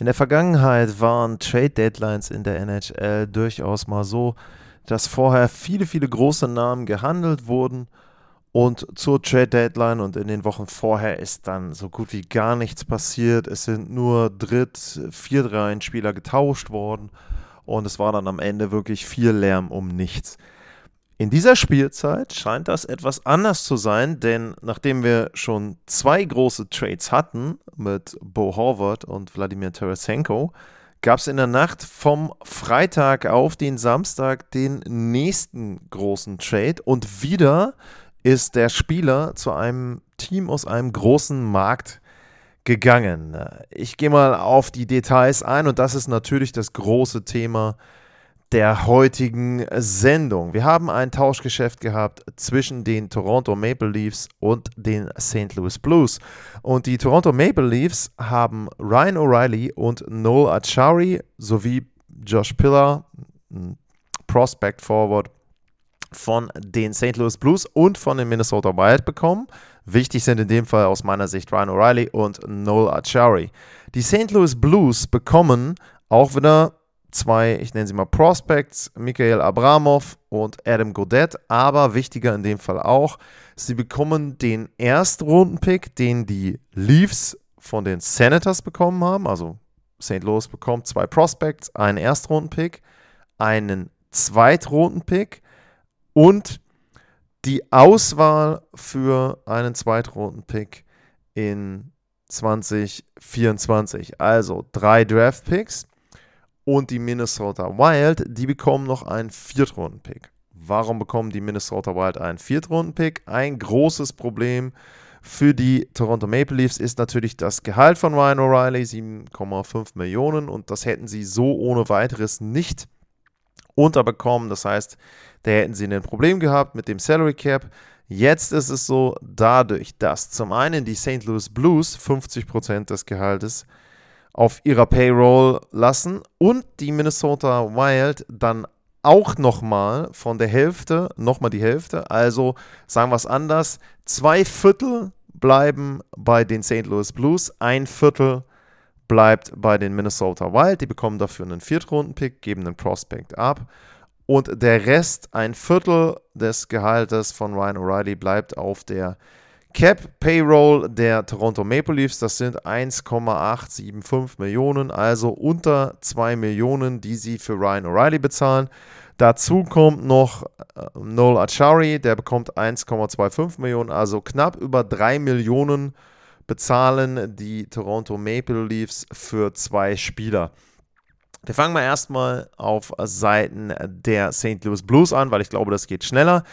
In der Vergangenheit waren Trade Deadlines in der NHL durchaus mal so, dass vorher viele, viele große Namen gehandelt wurden und zur Trade Deadline und in den Wochen vorher ist dann so gut wie gar nichts passiert. Es sind nur Dritt-, Viertreihen-Spieler getauscht worden und es war dann am Ende wirklich viel Lärm um nichts. In dieser Spielzeit scheint das etwas anders zu sein, denn nachdem wir schon zwei große Trades hatten mit Bo Horvath und Wladimir Tarasenko, gab es in der Nacht vom Freitag auf den Samstag den nächsten großen Trade und wieder ist der Spieler zu einem Team aus einem großen Markt gegangen. Ich gehe mal auf die Details ein und das ist natürlich das große Thema der heutigen Sendung. Wir haben ein Tauschgeschäft gehabt zwischen den Toronto Maple Leafs und den St. Louis Blues. Und die Toronto Maple Leafs haben Ryan O'Reilly und Noel Achari sowie Josh Pillar, Prospect Forward, von den St. Louis Blues und von den Minnesota Wild bekommen. Wichtig sind in dem Fall aus meiner Sicht Ryan O'Reilly und Noel Achari. Die St. Louis Blues bekommen auch wieder zwei, ich nenne sie mal Prospects, Michael Abramov und Adam Godet, aber wichtiger in dem Fall auch, sie bekommen den Erstrunden-Pick, den die Leafs von den Senators bekommen haben, also St. Louis bekommt zwei Prospects, einen Erstrunden-Pick, einen Zweitrunden-Pick und die Auswahl für einen Zweitrunden-Pick in 2024. Also drei Draft-Picks und die Minnesota Wild, die bekommen noch einen Viertrunden-Pick. Warum bekommen die Minnesota Wild einen Viertrunden-Pick? Ein großes Problem für die Toronto Maple Leafs ist natürlich das Gehalt von Ryan O'Reilly, 7,5 Millionen und das hätten sie so ohne weiteres nicht unterbekommen. Das heißt, da hätten sie ein Problem gehabt mit dem Salary Cap. Jetzt ist es so, dadurch, dass zum einen die St. Louis Blues 50% des Gehaltes auf ihrer Payroll lassen und die Minnesota Wild dann auch nochmal von der Hälfte, nochmal die Hälfte, also sagen wir es anders, zwei Viertel bleiben bei den St. Louis Blues, ein Viertel bleibt bei den Minnesota Wild, die bekommen dafür einen Viertrunden-Pick, geben einen Prospect ab und der Rest, ein Viertel des Gehaltes von Ryan O'Reilly bleibt auf der Cap Payroll der Toronto Maple Leafs, das sind 1,875 Millionen, also unter 2 Millionen, die sie für Ryan O'Reilly bezahlen. Dazu kommt noch äh, Noel Achari, der bekommt 1,25 Millionen, also knapp über 3 Millionen bezahlen die Toronto Maple Leafs für zwei Spieler. Wir fangen mal erstmal auf Seiten der St. Louis Blues an, weil ich glaube, das geht schneller.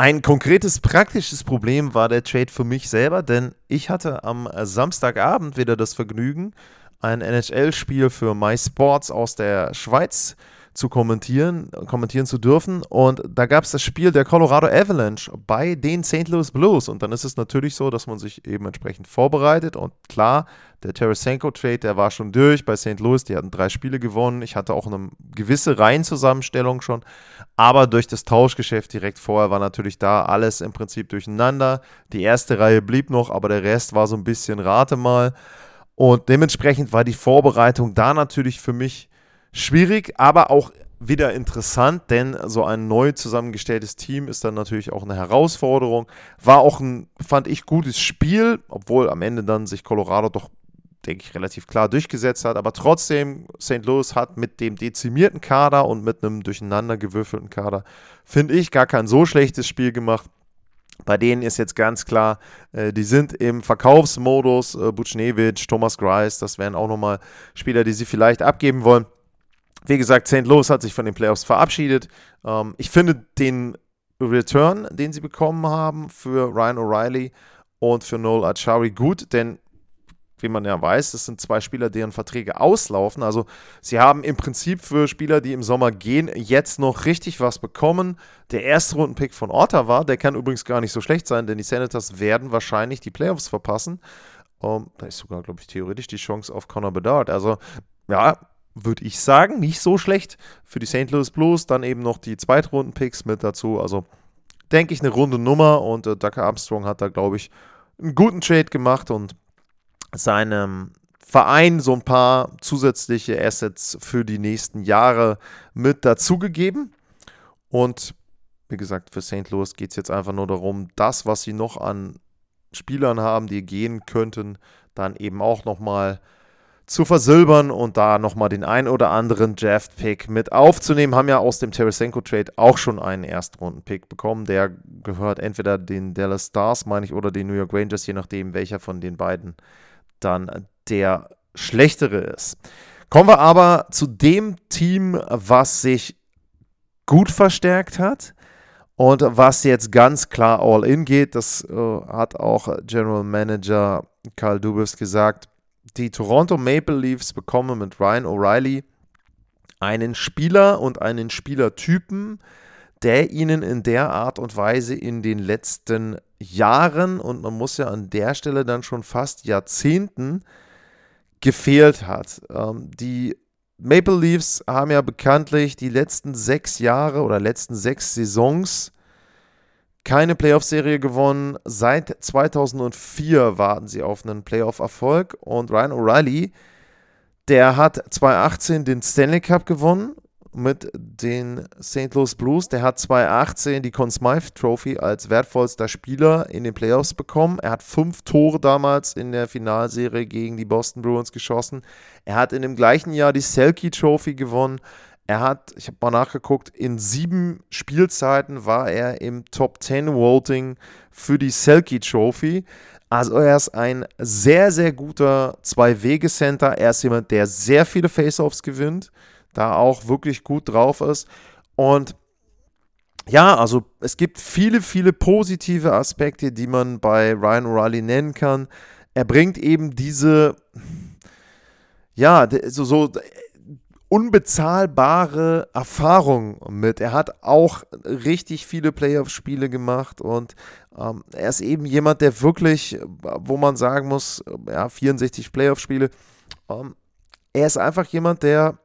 Ein konkretes praktisches Problem war der Trade für mich selber, denn ich hatte am Samstagabend wieder das Vergnügen, ein NHL-Spiel für MySports aus der Schweiz zu kommentieren, kommentieren zu dürfen. Und da gab es das Spiel der Colorado Avalanche bei den St. Louis Blues. Und dann ist es natürlich so, dass man sich eben entsprechend vorbereitet. Und klar, der Tarasenko-Trade, der war schon durch bei St. Louis. Die hatten drei Spiele gewonnen. Ich hatte auch eine gewisse Reihenzusammenstellung schon. Aber durch das Tauschgeschäft direkt vorher war natürlich da alles im Prinzip durcheinander. Die erste Reihe blieb noch, aber der Rest war so ein bisschen Rate mal. Und dementsprechend war die Vorbereitung da natürlich für mich schwierig, aber auch wieder interessant, denn so ein neu zusammengestelltes Team ist dann natürlich auch eine Herausforderung. War auch ein, fand ich, gutes Spiel, obwohl am Ende dann sich Colorado doch, denke ich, relativ klar durchgesetzt hat. Aber trotzdem, St. Louis hat mit dem dezimierten Kader und mit einem durcheinander gewürfelten Kader, finde ich, gar kein so schlechtes Spiel gemacht. Bei denen ist jetzt ganz klar, äh, die sind im Verkaufsmodus. Äh, Butchnewitsch, Thomas Grice, das wären auch nochmal Spieler, die sie vielleicht abgeben wollen. Wie gesagt, St. Louis hat sich von den Playoffs verabschiedet. Ähm, ich finde den Return, den sie bekommen haben für Ryan O'Reilly und für Noel Achari gut, denn wie man ja weiß, das sind zwei Spieler, deren Verträge auslaufen. Also sie haben im Prinzip für Spieler, die im Sommer gehen, jetzt noch richtig was bekommen. Der erste Rundenpick von Ottawa, der kann übrigens gar nicht so schlecht sein, denn die Senators werden wahrscheinlich die Playoffs verpassen. Um, ähm, da ist sogar, glaube ich, theoretisch die Chance auf Connor Bedard. Also ja, würde ich sagen, nicht so schlecht für die St. Louis Blues. Dann eben noch die Zweitrunden-Picks mit dazu. Also denke ich eine runde Nummer und äh, Doug Armstrong hat da, glaube ich, einen guten Trade gemacht und seinem Verein so ein paar zusätzliche Assets für die nächsten Jahre mit dazugegeben. Und wie gesagt, für St. Louis geht es jetzt einfach nur darum, das, was sie noch an Spielern haben, die gehen könnten, dann eben auch nochmal zu versilbern und da nochmal den ein oder anderen Draft-Pick mit aufzunehmen. Haben ja aus dem Tarasenko-Trade auch schon einen Erstrunden-Pick bekommen. Der gehört entweder den Dallas Stars, meine ich, oder den New York Rangers, je nachdem, welcher von den beiden dann der schlechtere ist. Kommen wir aber zu dem Team, was sich gut verstärkt hat und was jetzt ganz klar all in geht. Das äh, hat auch General Manager Karl Dubas gesagt. Die Toronto Maple Leafs bekommen mit Ryan O'Reilly einen Spieler und einen Spielertypen, der ihnen in der Art und Weise in den letzten Jahren und man muss ja an der Stelle dann schon fast Jahrzehnten gefehlt hat. Ähm, die Maple Leafs haben ja bekanntlich die letzten sechs Jahre oder letzten sechs Saisons keine Playoff-Serie gewonnen. Seit 2004 warten sie auf einen Playoff-Erfolg und Ryan O'Reilly, der hat 2018 den Stanley Cup gewonnen mit den St. Louis Blues. Der hat 2018 die Conn Smythe Trophy als wertvollster Spieler in den Playoffs bekommen. Er hat fünf Tore damals in der Finalserie gegen die Boston Bruins geschossen. Er hat in dem gleichen Jahr die Selkie Trophy gewonnen. Er hat, ich habe mal nachgeguckt, in sieben Spielzeiten war er im Top 10 Voting für die Selkie Trophy. Also er ist ein sehr, sehr guter Zwei-Wege-Center. Er ist jemand, der sehr viele Face-Offs gewinnt da auch wirklich gut drauf ist. Und ja, also es gibt viele, viele positive Aspekte, die man bei Ryan O'Reilly nennen kann. Er bringt eben diese, ja, so, so unbezahlbare Erfahrung mit. Er hat auch richtig viele Playoff-Spiele gemacht und ähm, er ist eben jemand, der wirklich, wo man sagen muss, ja, 64 Playoff-Spiele. Ähm, er ist einfach jemand, der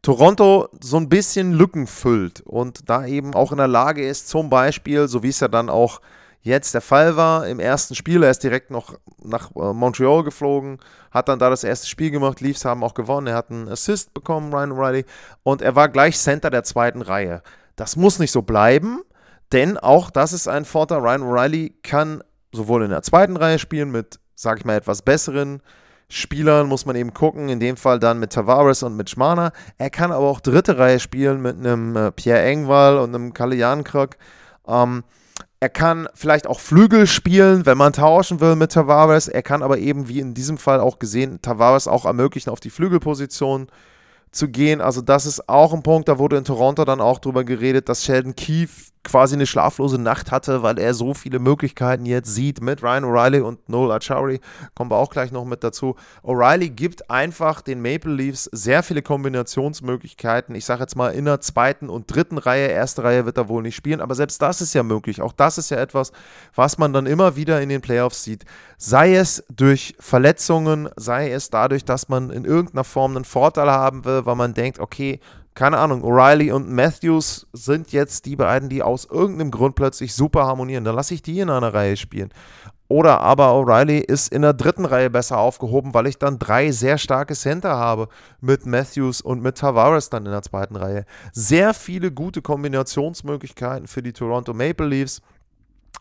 Toronto so ein bisschen Lücken füllt und da eben auch in der Lage ist, zum Beispiel, so wie es ja dann auch jetzt der Fall war, im ersten Spiel, er ist direkt noch nach äh, Montreal geflogen, hat dann da das erste Spiel gemacht, Leafs haben auch gewonnen, er hat einen Assist bekommen, Ryan O'Reilly, und er war gleich Center der zweiten Reihe. Das muss nicht so bleiben, denn auch das ist ein Vorteil, Ryan O'Reilly kann sowohl in der zweiten Reihe spielen mit, sag ich mal, etwas besseren Spielern muss man eben gucken, in dem Fall dann mit Tavares und mit Schmana. Er kann aber auch dritte Reihe spielen mit einem äh, Pierre Engwall und einem Kalle Jankrock. Ähm, er kann vielleicht auch Flügel spielen, wenn man tauschen will mit Tavares. Er kann aber eben, wie in diesem Fall auch gesehen, Tavares auch ermöglichen, auf die Flügelposition zu gehen. Also das ist auch ein Punkt, da wurde in Toronto dann auch drüber geredet, dass Sheldon Keefe quasi eine schlaflose Nacht hatte, weil er so viele Möglichkeiten jetzt sieht mit Ryan O'Reilly und Noel Achari. Kommen wir auch gleich noch mit dazu. O'Reilly gibt einfach den Maple Leafs sehr viele Kombinationsmöglichkeiten. Ich sage jetzt mal in der zweiten und dritten Reihe. Erste Reihe wird er wohl nicht spielen, aber selbst das ist ja möglich. Auch das ist ja etwas, was man dann immer wieder in den Playoffs sieht. Sei es durch Verletzungen, sei es dadurch, dass man in irgendeiner Form einen Vorteil haben will, weil man denkt, okay, keine Ahnung, O'Reilly und Matthews sind jetzt die beiden, die aus irgendeinem Grund plötzlich super harmonieren. Dann lasse ich die in einer Reihe spielen. Oder aber O'Reilly ist in der dritten Reihe besser aufgehoben, weil ich dann drei sehr starke Center habe mit Matthews und mit Tavares dann in der zweiten Reihe. Sehr viele gute Kombinationsmöglichkeiten für die Toronto Maple Leafs.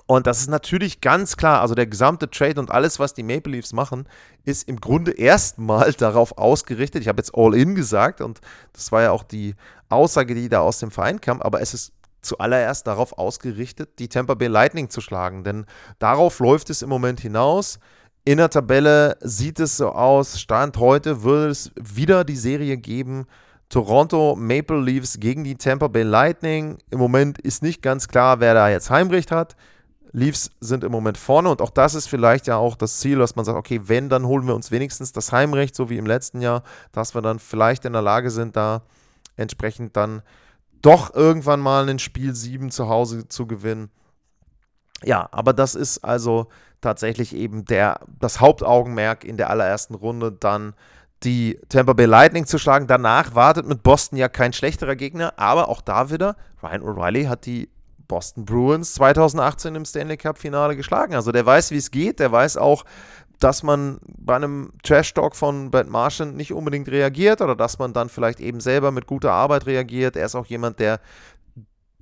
Und das ist natürlich ganz klar, also der gesamte Trade und alles, was die Maple Leafs machen, ist im Grunde erstmal darauf ausgerichtet. Ich habe jetzt All-In gesagt und das war ja auch die Aussage, die da aus dem Verein kam, aber es ist zuallererst darauf ausgerichtet, die Tampa Bay Lightning zu schlagen, denn darauf läuft es im Moment hinaus. In der Tabelle sieht es so aus, Stand heute würde es wieder die Serie geben, Toronto Maple Leafs gegen die Tampa Bay Lightning. Im Moment ist nicht ganz klar, wer da jetzt Heimrecht hat. Leafs sind im Moment vorne und auch das ist vielleicht ja auch das Ziel, dass man sagt, okay, wenn, dann holen wir uns wenigstens das Heimrecht, so wie im letzten Jahr, dass wir dann vielleicht in der Lage sind, da entsprechend dann doch irgendwann mal ein Spiel 7 zu Hause zu gewinnen. Ja, aber das ist also tatsächlich eben der, das Hauptaugenmerk in der allerersten Runde, dann die Tampa Bay Lightning zu schlagen. Danach wartet mit Boston ja kein schlechterer Gegner, aber auch da wieder, Ryan O'Reilly hat die Boston Bruins 2018 im Stanley Cup Finale geschlagen. Also der weiß, wie es geht, der weiß auch, dass man bei einem Trash-Talk von Brent Martian nicht unbedingt reagiert oder dass man dann vielleicht eben selber mit guter Arbeit reagiert. Er ist auch jemand, der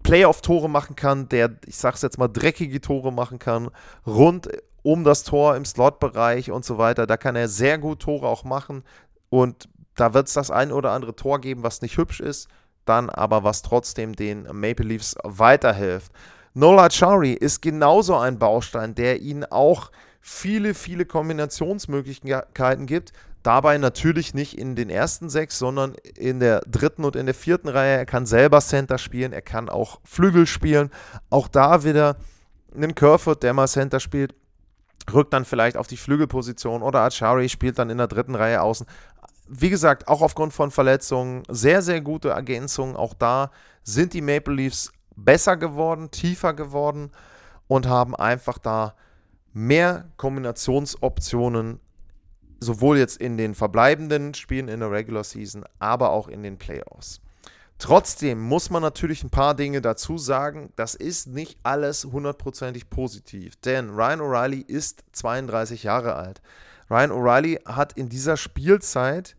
Playoff-Tore machen kann, der, ich sag's jetzt mal, dreckige Tore machen kann, rund um das Tor im Slot-Bereich und so weiter. Da kann er sehr gut Tore auch machen und da wird es das ein oder andere Tor geben, was nicht hübsch ist, dann aber was trotzdem den Maple Leafs weiterhilft. Nola Chari ist genauso ein Baustein, der ihnen auch viele, viele Kombinationsmöglichkeiten gibt. Dabei natürlich nicht in den ersten sechs, sondern in der dritten und in der vierten Reihe. Er kann selber Center spielen, er kann auch Flügel spielen. Auch da wieder einen Kerfoot, der mal Center spielt, rückt dann vielleicht auf die Flügelposition oder Achari spielt dann in der dritten Reihe außen. Wie gesagt, auch aufgrund von Verletzungen, sehr, sehr gute Ergänzungen. Auch da sind die Maple Leafs besser geworden, tiefer geworden und haben einfach da mehr Kombinationsoptionen, sowohl jetzt in den verbleibenden Spielen in der Regular Season, aber auch in den Playoffs. Trotzdem muss man natürlich ein paar Dinge dazu sagen. Das ist nicht alles hundertprozentig positiv, denn Ryan O'Reilly ist 32 Jahre alt. Ryan O'Reilly hat in dieser Spielzeit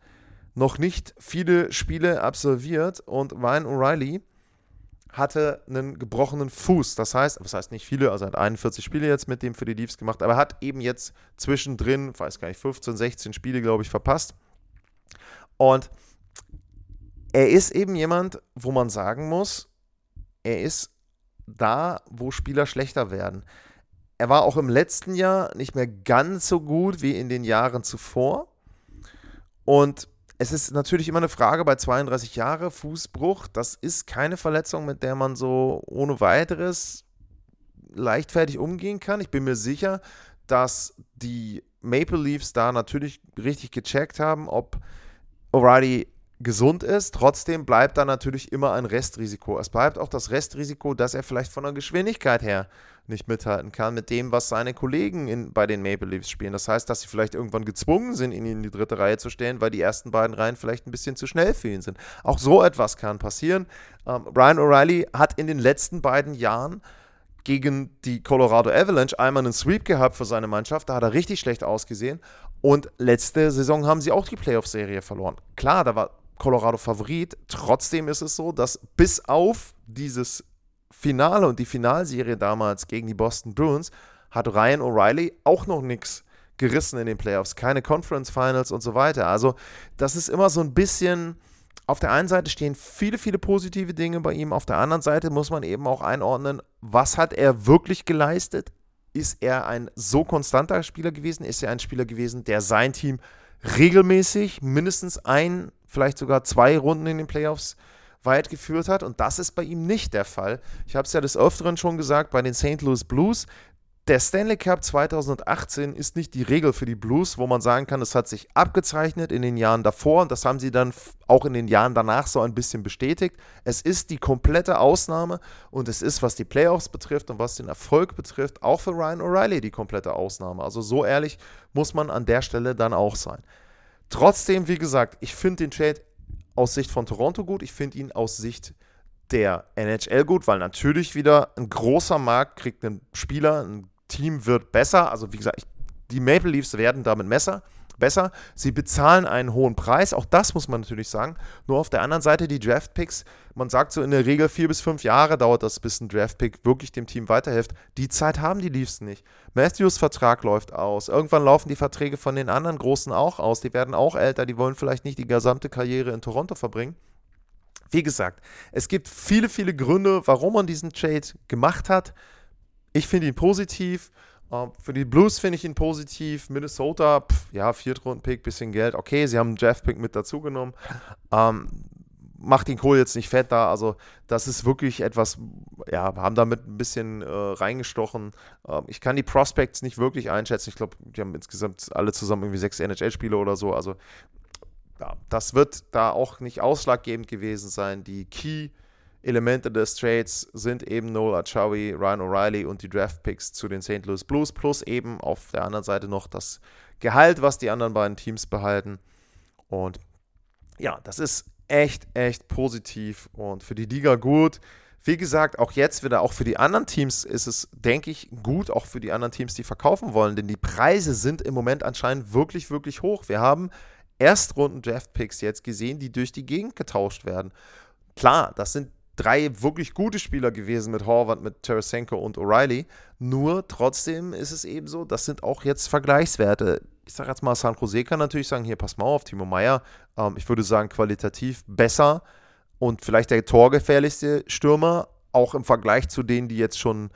noch nicht viele Spiele absolviert und Ryan O'Reilly hatte einen gebrochenen Fuß. Das heißt, was heißt nicht viele, also hat 41 Spiele jetzt mit dem für die Leafs gemacht, aber er hat eben jetzt zwischendrin, weiß gar nicht, 15, 16 Spiele, glaube ich, verpasst. Und er ist eben jemand, wo man sagen muss, er ist da, wo Spieler schlechter werden. Er war auch im letzten Jahr nicht mehr ganz so gut wie in den Jahren zuvor. Und es ist natürlich immer eine Frage bei 32 Jahren, Fußbruch, das ist keine Verletzung, mit der man so ohne weiteres leichtfertig umgehen kann. Ich bin mir sicher, dass die Maple Leafs da natürlich richtig gecheckt haben, ob O'Reilly gesund ist. Trotzdem bleibt da natürlich immer ein Restrisiko. Es bleibt auch das Restrisiko, dass er vielleicht von der Geschwindigkeit her nicht mithalten kann mit dem, was seine Kollegen in, bei den Maple Leafs spielen. Das heißt, dass sie vielleicht irgendwann gezwungen sind, ihn in die dritte Reihe zu stellen, weil die ersten beiden Reihen vielleicht ein bisschen zu schnell für ihn sind. Auch so etwas kann passieren. Ähm, Ryan O'Reilly hat in den letzten beiden Jahren gegen die Colorado Avalanche einmal einen Sweep gehabt für seine Mannschaft. Da hat er richtig schlecht ausgesehen. Und letzte Saison haben sie auch die Playoff-Serie verloren. Klar, da war Colorado Favorit. Trotzdem ist es so, dass bis auf dieses Finale und die Finalserie damals gegen die Boston Bruins hat Ryan O'Reilly auch noch nichts gerissen in den Playoffs. Keine Conference Finals und so weiter. Also, das ist immer so ein bisschen. Auf der einen Seite stehen viele, viele positive Dinge bei ihm. Auf der anderen Seite muss man eben auch einordnen, was hat er wirklich geleistet? Ist er ein so konstanter Spieler gewesen? Ist er ein Spieler gewesen, der sein Team regelmäßig mindestens ein, vielleicht sogar zwei Runden in den Playoffs weit geführt hat. Und das ist bei ihm nicht der Fall. Ich habe es ja des Öfteren schon gesagt, bei den St. Louis Blues. Der Stanley Cup 2018 ist nicht die Regel für die Blues, wo man sagen kann, es hat sich abgezeichnet in den Jahren davor und das haben sie dann auch in den Jahren danach so ein bisschen bestätigt. Es ist die komplette Ausnahme und es ist, was die Playoffs betrifft und was den Erfolg betrifft, auch für Ryan O'Reilly die komplette Ausnahme. Also so ehrlich muss man an der Stelle dann auch sein. Trotzdem, wie gesagt, ich finde den Trade aus Sicht von Toronto gut. Ich finde ihn aus Sicht der NHL gut, weil natürlich wieder ein großer Markt kriegt einen Spieler, ein Team wird besser. Also wie gesagt, ich, die Maple Leafs werden damit Messer besser. Sie bezahlen einen hohen Preis, auch das muss man natürlich sagen. Nur auf der anderen Seite die Draft-Picks, man sagt so in der Regel vier bis fünf Jahre dauert das, bis ein Draft-Pick wirklich dem Team weiterhilft. Die Zeit haben die Leafs nicht. Matthews Vertrag läuft aus. Irgendwann laufen die Verträge von den anderen Großen auch aus. Die werden auch älter, die wollen vielleicht nicht die gesamte Karriere in Toronto verbringen. Wie gesagt, es gibt viele, viele Gründe, warum man diesen Trade gemacht hat. Ich finde ihn positiv. Uh, für die Blues finde ich ihn positiv. Minnesota, pff, ja, Viertrunden-Pick, bisschen Geld. Okay, sie haben Draft-Pick mit dazugenommen. Ähm, macht den Kohl jetzt nicht fett da. Also, das ist wirklich etwas, ja, haben damit ein bisschen äh, reingestochen. Ähm, ich kann die Prospects nicht wirklich einschätzen. Ich glaube, die haben insgesamt alle zusammen irgendwie sechs NHL-Spiele oder so. Also, ja, das wird da auch nicht ausschlaggebend gewesen sein. Die Key- Elemente des Trades sind eben Noel Achawi, Ryan O'Reilly und die Draft-Picks zu den St. Louis Blues, plus eben auf der anderen Seite noch das Gehalt, was die anderen beiden Teams behalten. Und ja, das ist echt, echt positiv und für die Liga gut. Wie gesagt, auch jetzt wieder, auch für die anderen Teams ist es, denke ich, gut, auch für die anderen Teams, die verkaufen wollen, denn die Preise sind im Moment anscheinend wirklich, wirklich hoch. Wir haben Erstrunden-Draft-Picks jetzt gesehen, die durch die Gegend getauscht werden. Klar, das sind drei wirklich gute Spieler gewesen mit Horvath, mit Tarasenko und O'Reilly. Nur trotzdem ist es eben so, das sind auch jetzt Vergleichswerte. Ich sage jetzt mal, San Jose kann natürlich sagen, hier, pass mal auf, Timo Meyer, ähm, ich würde sagen, qualitativ besser und vielleicht der torgefährlichste Stürmer, auch im Vergleich zu denen, die jetzt schon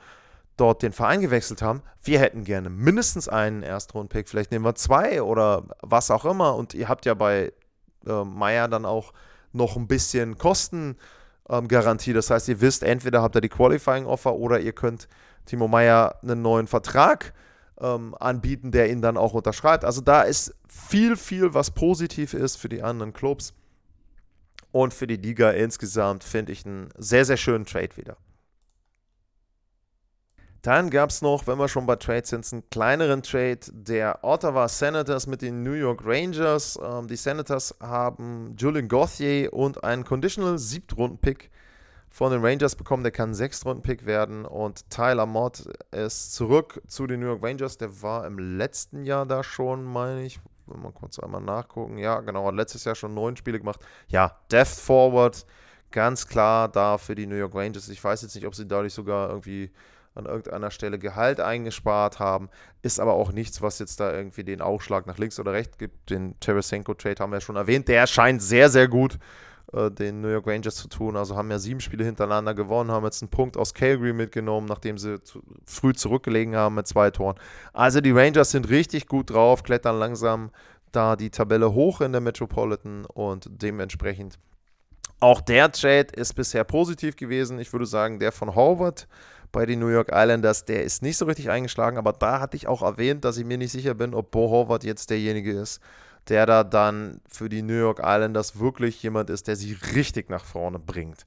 dort den Verein gewechselt haben. Wir hätten gerne mindestens einen Erstrunden-Pick, vielleicht nehmen wir zwei oder was auch immer. Und ihr habt ja bei äh, Meyer dann auch noch ein bisschen Kosten ähm, Garantie. Das heißt, ihr wisst, entweder habt ihr die Qualifying Offer oder ihr könnt Timo Meyer einen neuen Vertrag ähm, anbieten, der ihn dann auch unterschreibt. Also da ist viel, viel, was positiv ist für die anderen Clubs. Und für die Liga insgesamt finde ich einen sehr, sehr schönen Trade wieder. Dann gab es noch, wenn wir schon bei Trades sind, einen kleineren Trade der Ottawa Senators mit den New York Rangers. Ähm, die Senators haben Julian Gauthier und einen Conditional Siebtrunden-Pick von den Rangers bekommen. Der kann Sechstrunden-Pick werden. Und Tyler Mott ist zurück zu den New York Rangers. Der war im letzten Jahr da schon, meine ich. Wenn wir kurz einmal nachgucken. Ja, genau, hat letztes Jahr schon neun Spiele gemacht. Ja, Depth Forward, ganz klar da für die New York Rangers. Ich weiß jetzt nicht, ob sie dadurch sogar irgendwie an irgendeiner Stelle Gehalt eingespart haben. Ist aber auch nichts, was jetzt da irgendwie den Ausschlag nach links oder rechts gibt. Den Tarasenko-Trade haben wir ja schon erwähnt. Der scheint sehr, sehr gut äh, den New York Rangers zu tun. Also haben ja sieben Spiele hintereinander gewonnen, haben jetzt einen Punkt aus Calgary mitgenommen, nachdem sie zu, früh zurückgelegen haben mit zwei Toren. Also die Rangers sind richtig gut drauf, klettern langsam da die Tabelle hoch in der Metropolitan und dementsprechend auch der Trade ist bisher positiv gewesen. Ich würde sagen, der von Howard bei den New York Islanders, der ist nicht so richtig eingeschlagen, aber da hatte ich auch erwähnt, dass ich mir nicht sicher bin, ob Bo Horvath jetzt derjenige ist, der da dann für die New York Islanders wirklich jemand ist, der sie richtig nach vorne bringt.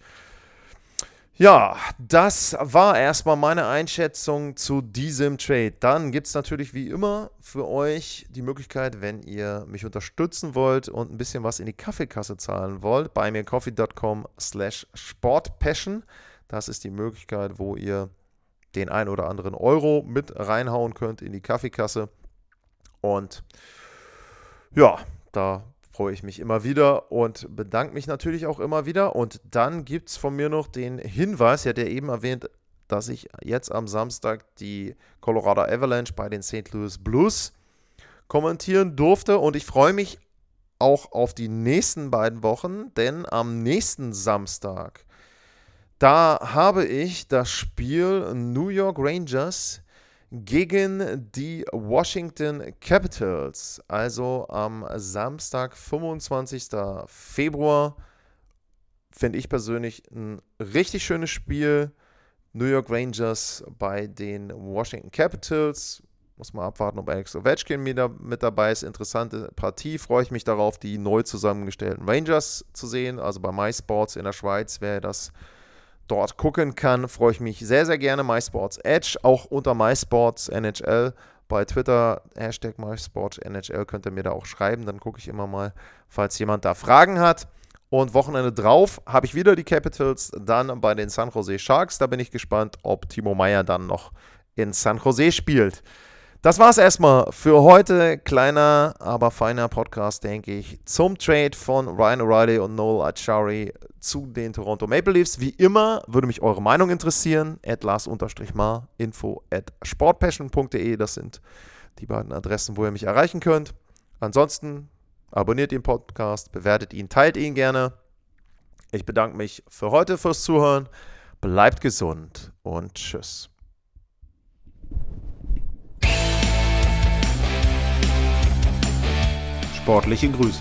Ja, das war erstmal meine Einschätzung zu diesem Trade. Dann gibt es natürlich wie immer für euch die Möglichkeit, wenn ihr mich unterstützen wollt und ein bisschen was in die Kaffeekasse zahlen wollt, bei mir coffee.com slash sportpassion. Das ist die Möglichkeit, wo ihr den ein oder anderen Euro mit reinhauen könnt in die Kaffeekasse. Und ja, da freue ich mich immer wieder und bedanke mich natürlich auch immer wieder. Und dann gibt es von mir noch den Hinweis, ja, der eben erwähnt, dass ich jetzt am Samstag die Colorado Avalanche bei den St. Louis Blues kommentieren durfte. Und ich freue mich auch auf die nächsten beiden Wochen, denn am nächsten Samstag da habe ich das Spiel New York Rangers gegen die Washington Capitals. Also am Samstag, 25. Februar, finde ich persönlich ein richtig schönes Spiel. New York Rangers bei den Washington Capitals. Muss mal abwarten, ob Alex Ovechkin mit dabei ist. Interessante Partie. Freue ich mich darauf, die neu zusammengestellten Rangers zu sehen. Also bei MySports in der Schweiz wäre das dort gucken kann, freue ich mich sehr, sehr gerne. MySports Edge, auch unter MySports NHL bei Twitter, Hashtag MySports NHL, könnt ihr mir da auch schreiben. Dann gucke ich immer mal, falls jemand da Fragen hat. Und Wochenende drauf habe ich wieder die Capitals, dann bei den San Jose Sharks. Da bin ich gespannt, ob Timo Meyer dann noch in San Jose spielt. Das war es erstmal für heute. Kleiner, aber feiner Podcast, denke ich, zum Trade von Ryan O'Reilly und Noel Achari zu den Toronto Maple Leafs. Wie immer würde mich eure Meinung interessieren. At Lars-Mar, info at sportpassion.de. Das sind die beiden Adressen, wo ihr mich erreichen könnt. Ansonsten abonniert den Podcast, bewertet ihn, teilt ihn gerne. Ich bedanke mich für heute fürs Zuhören. Bleibt gesund und tschüss. Sportliche Grüße.